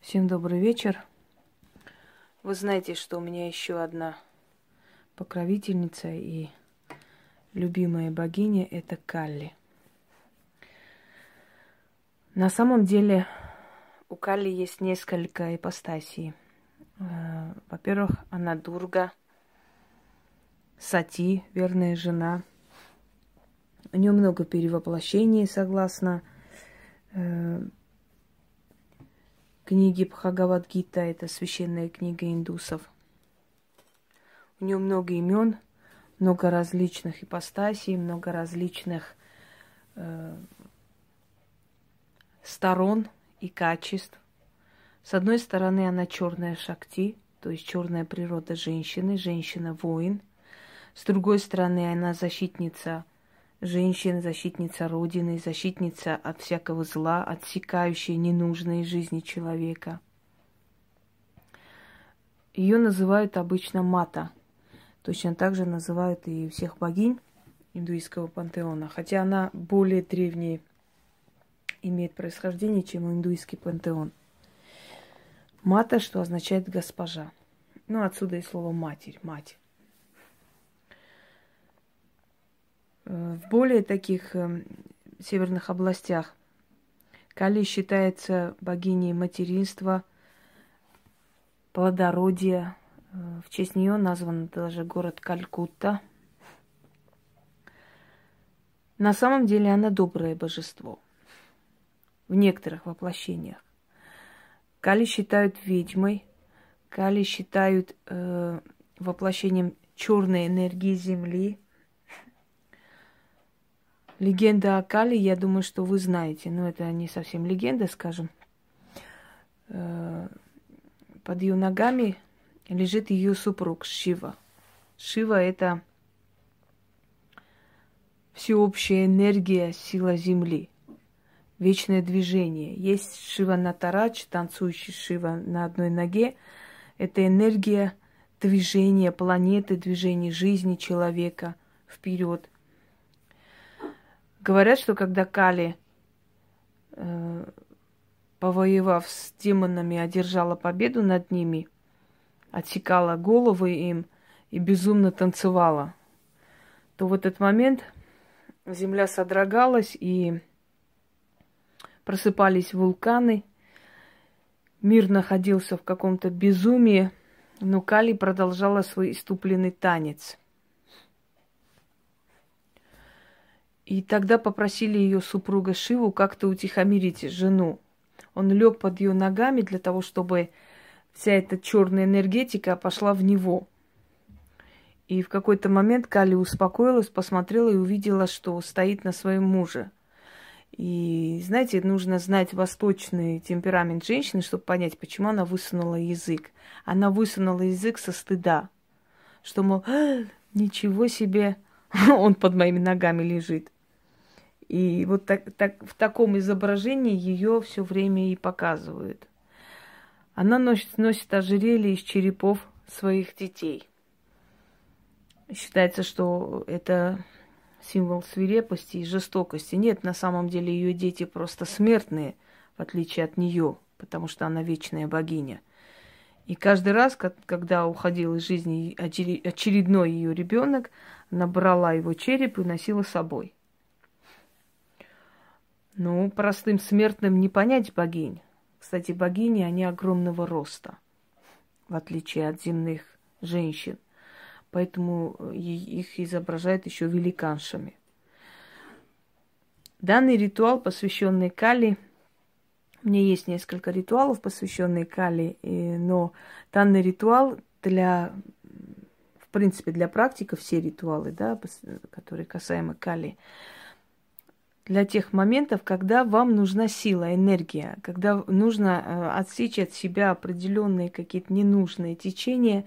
Всем добрый вечер. Вы знаете, что у меня еще одна покровительница и любимая богиня – это Калли. На самом деле у Калли есть несколько ипостасий. Э, во-первых, она Дурга, Сати, верная жена. У нее много перевоплощений, согласно э, книги Бхагавадгита, это священная книга индусов. У нее много имен, много различных ипостасей, много различных э, сторон и качеств. С одной стороны, она черная шакти, то есть черная природа женщины, женщина-воин. С другой стороны, она защитница женщина, защитница Родины, защитница от всякого зла, отсекающая ненужные жизни человека. Ее называют обычно Мата. Точно так же называют и всех богинь индуистского пантеона. Хотя она более древняя имеет происхождение, чем индуистский пантеон. Мата, что означает госпожа. Ну, отсюда и слово матерь, мать. В более таких э, северных областях Кали считается богиней материнства, плодородия. Э, в честь нее назван даже город Калькутта. На самом деле она доброе божество в некоторых воплощениях. Кали считают ведьмой, Кали считают э, воплощением черной энергии Земли – Легенда о Кали, я думаю, что вы знаете, но это не совсем легенда, скажем. Э, под ее ногами лежит ее супруг Шива. Шива – это всеобщая энергия, сила Земли, вечное движение. Есть Шива Натарач, танцующий Шива на одной ноге. Это энергия движения планеты, движения жизни человека вперед – Говорят, что когда Кали, э, повоевав с демонами, одержала победу над ними, отсекала головы им и безумно танцевала, то в этот момент земля содрогалась и просыпались вулканы, мир находился в каком-то безумии, но Кали продолжала свой иступленный танец. И тогда попросили ее супруга Шиву как-то утихомирить жену. Он лег под ее ногами для того, чтобы вся эта черная энергетика пошла в него. И в какой-то момент Кали успокоилась, посмотрела и увидела, что стоит на своем муже. И, знаете, нужно знать восточный темперамент женщины, чтобы понять, почему она высунула язык. Она высунула язык со стыда, что, мол, «А, ничего себе, он под моими ногами лежит. И вот так, так, в таком изображении ее все время и показывают. Она носит, носит ожерелье из черепов своих детей. Считается, что это символ свирепости и жестокости. Нет, на самом деле ее дети просто смертные, в отличие от нее, потому что она вечная богиня. И каждый раз, когда уходил из жизни очередной ее ребенок, она брала его череп и носила с собой. Ну, простым смертным не понять богинь. Кстати, богини, они огромного роста, в отличие от земных женщин. Поэтому э, их изображают еще великаншами. Данный ритуал, посвященный Кали, меня есть несколько ритуалов, посвященных Кали, но данный ритуал для, в принципе, для практиков, все ритуалы, да, которые касаемы Кали, для тех моментов, когда вам нужна сила, энергия, когда нужно э, отсечь от себя определенные какие-то ненужные течения,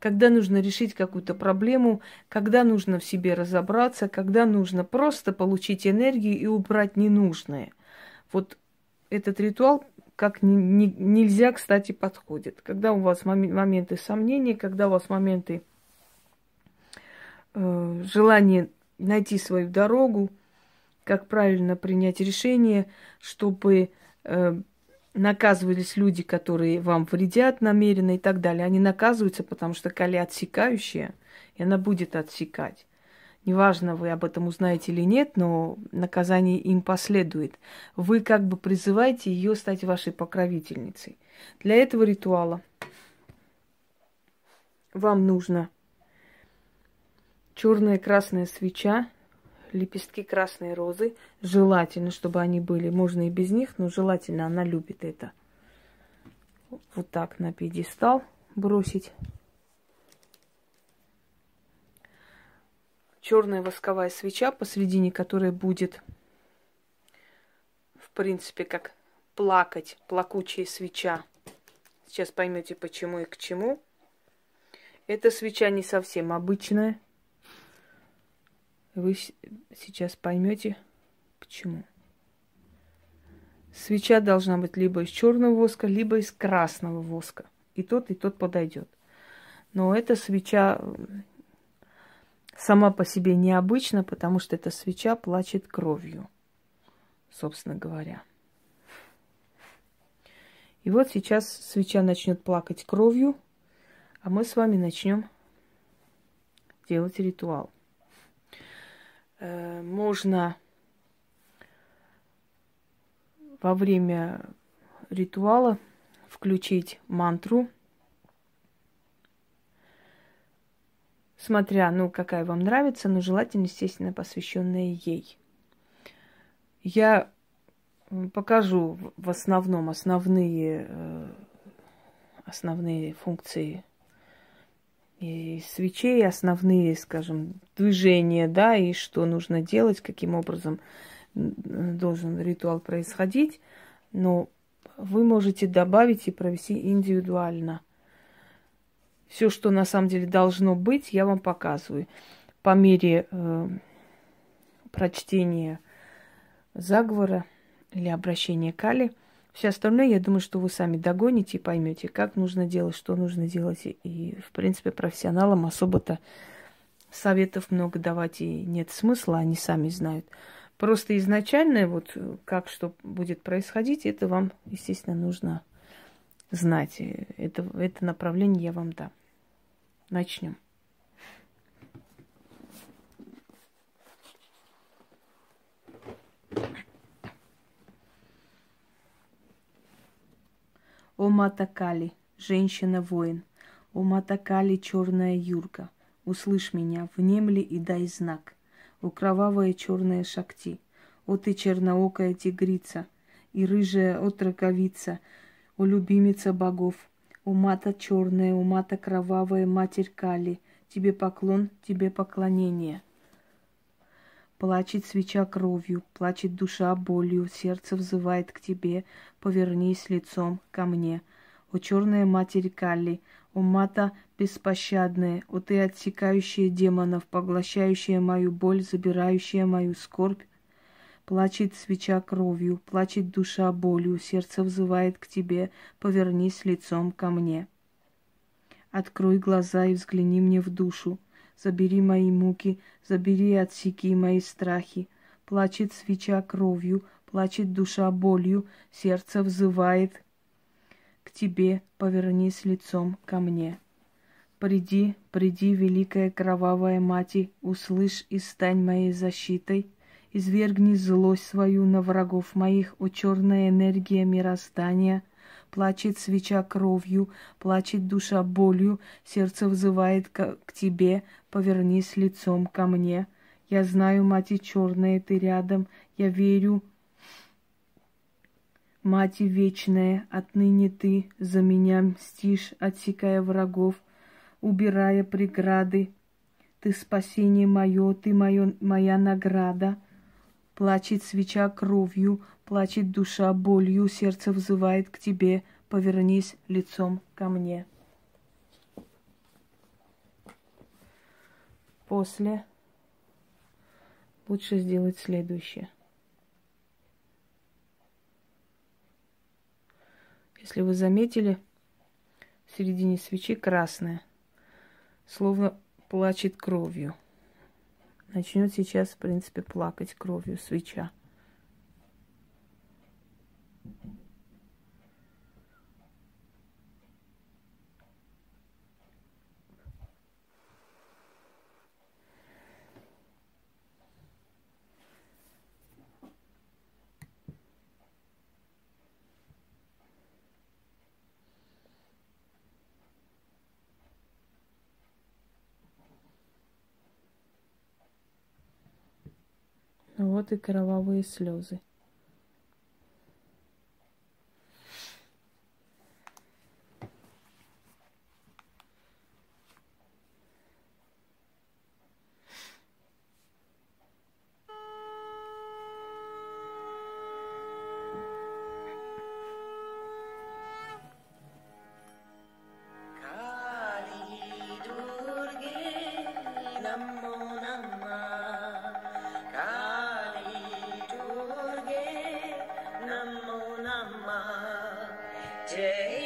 когда нужно решить какую-то проблему, когда нужно в себе разобраться, когда нужно просто получить энергию и убрать ненужное. Вот этот ритуал как ни, ни, нельзя, кстати, подходит. Когда у вас моменты сомнений, когда у вас моменты э, желания найти свою дорогу, как правильно принять решение, чтобы э, наказывались люди, которые вам вредят намеренно и так далее. Они наказываются, потому что кали отсекающая, и она будет отсекать. Неважно, вы об этом узнаете или нет, но наказание им последует. Вы как бы призываете ее стать вашей покровительницей. Для этого ритуала вам нужно черная красная свеча, лепестки красной розы. Желательно, чтобы они были. Можно и без них, но желательно она любит это. Вот так на пьедестал бросить. Черная восковая свеча, посредине которой будет, в принципе, как плакать, плакучая свеча. Сейчас поймете, почему и к чему. Эта свеча не совсем обычная. Вы сейчас поймете, почему. Свеча должна быть либо из черного воска, либо из красного воска. И тот, и тот подойдет. Но эта свеча сама по себе необычна, потому что эта свеча плачет кровью, собственно говоря. И вот сейчас свеча начнет плакать кровью, а мы с вами начнем делать ритуал. Э, можно во время ритуала включить мантру, смотря, ну, какая вам нравится, но желательно, естественно, посвященная ей. Я покажу в основном основные, э, основные функции и свечей основные, скажем, движения, да, и что нужно делать, каким образом должен ритуал происходить, но вы можете добавить и провести индивидуально. Все, что на самом деле должно быть, я вам показываю. По мере э, прочтения заговора или обращения к Али – все остальное, я думаю, что вы сами догоните и поймете, как нужно делать, что нужно делать. И, в принципе, профессионалам особо-то советов много давать и нет смысла, они сами знают. Просто изначально, вот как что будет происходить, это вам, естественно, нужно знать. Это, это направление я вам дам. Начнем. О Матакали, женщина-воин, О Матакали, черная юрка, Услышь меня, внемли и дай знак. О кровавая черная шакти, О ты черноокая тигрица, И рыжая отроковица, О любимица богов, О мата черная, о мата кровавая, Матерь Кали, Тебе поклон, тебе поклонение. Плачет свеча кровью, плачет душа болью, сердце взывает к тебе, повернись лицом ко мне. О черная матерь Калли, о мата беспощадная, о ты отсекающая демонов, поглощающая мою боль, забирающая мою скорбь, Плачет свеча кровью, плачет душа болью, сердце взывает к тебе, повернись лицом ко мне. Открой глаза и взгляни мне в душу, забери мои муки, забери отсеки мои страхи. Плачет свеча кровью, плачет душа болью, сердце взывает к тебе, повернись лицом ко мне. Приди, приди, великая кровавая мать, услышь и стань моей защитой. Извергни злость свою на врагов моих, о черная энергия мироздания — Плачет свеча кровью, плачет душа болью, сердце взывает к, к тебе, повернись лицом ко мне. Я знаю, мать черная, ты рядом, я верю, Мать вечная, отныне ты за меня мстишь, отсекая врагов, убирая преграды. Ты спасение мое, ты моё, моя награда. Плачет свеча кровью, плачет душа болью, сердце взывает к тебе, повернись лицом ко мне. После лучше сделать следующее. Если вы заметили, в середине свечи красная, словно плачет кровью. Начнет сейчас, в принципе, плакать кровью свеча. Вот и кровавые слезы. day.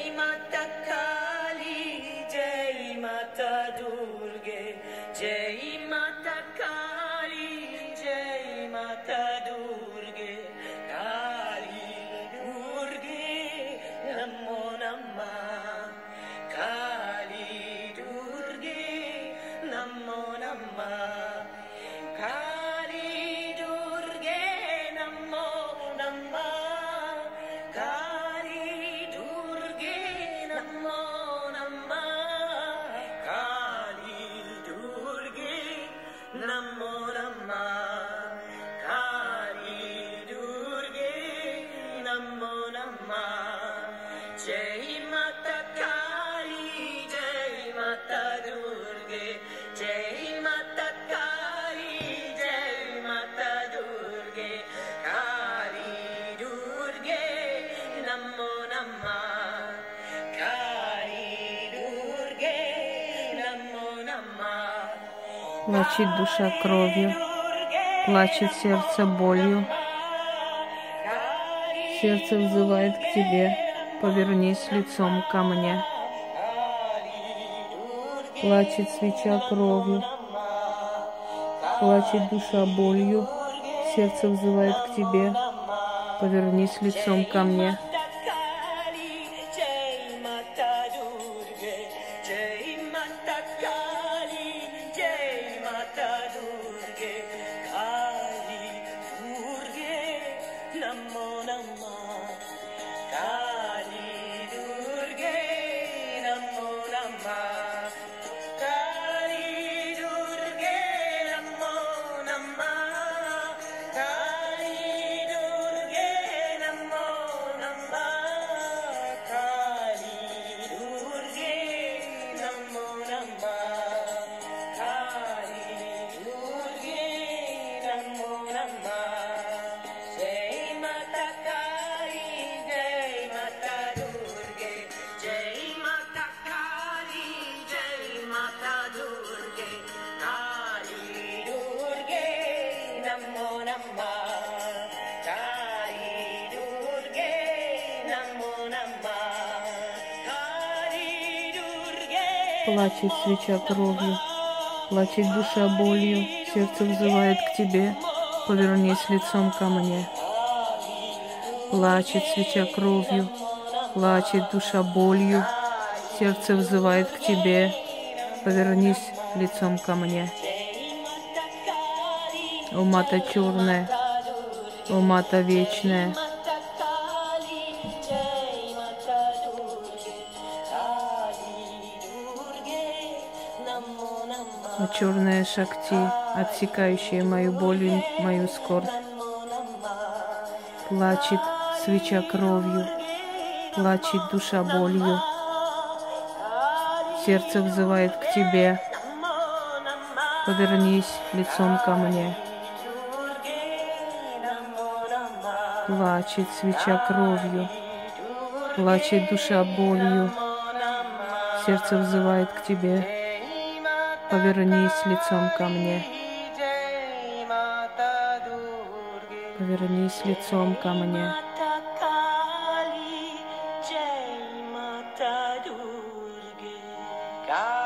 Плачет душа кровью, плачет сердце болью. Сердце взывает к тебе, повернись лицом ко мне. Плачет свеча кровью, плачет душа болью. Сердце взывает к тебе, повернись лицом ко мне. Плачет свеча кровью, плачет душа болью, сердце взывает к тебе, повернись лицом ко мне. Плачет свеча кровью, плачет душа болью, сердце взывает к тебе, повернись лицом ко мне. О, мата черная, о, мата вечная, черная шакти, отсекающая мою боль и мою скорбь. Плачет свеча кровью, плачет душа болью. Сердце взывает к тебе, повернись лицом ко мне. Плачет свеча кровью, плачет душа болью. Сердце взывает к тебе, Повернись лицом ко мне. Повернись лицом ко мне. Kali